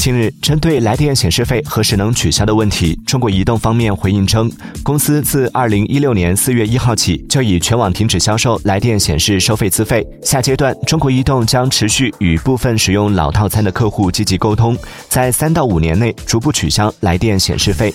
近日针对来电显示费何时能取消的问题中国移动方面回应称公司自二零一六年四月一号起就已全网停止销售来电显示收费资费下阶段中国移动将持续与部分使用老套餐的客户积极沟通在三到五年内逐步取消来电显示费。